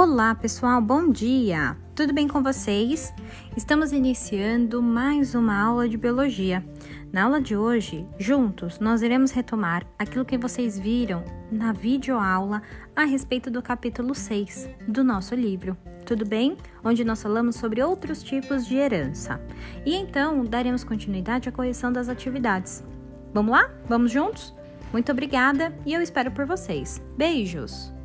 Olá, pessoal, bom dia! Tudo bem com vocês? Estamos iniciando mais uma aula de biologia. Na aula de hoje, juntos, nós iremos retomar aquilo que vocês viram na videoaula a respeito do capítulo 6 do nosso livro. Tudo bem? Onde nós falamos sobre outros tipos de herança. E então, daremos continuidade à correção das atividades. Vamos lá? Vamos juntos? Muito obrigada e eu espero por vocês. Beijos!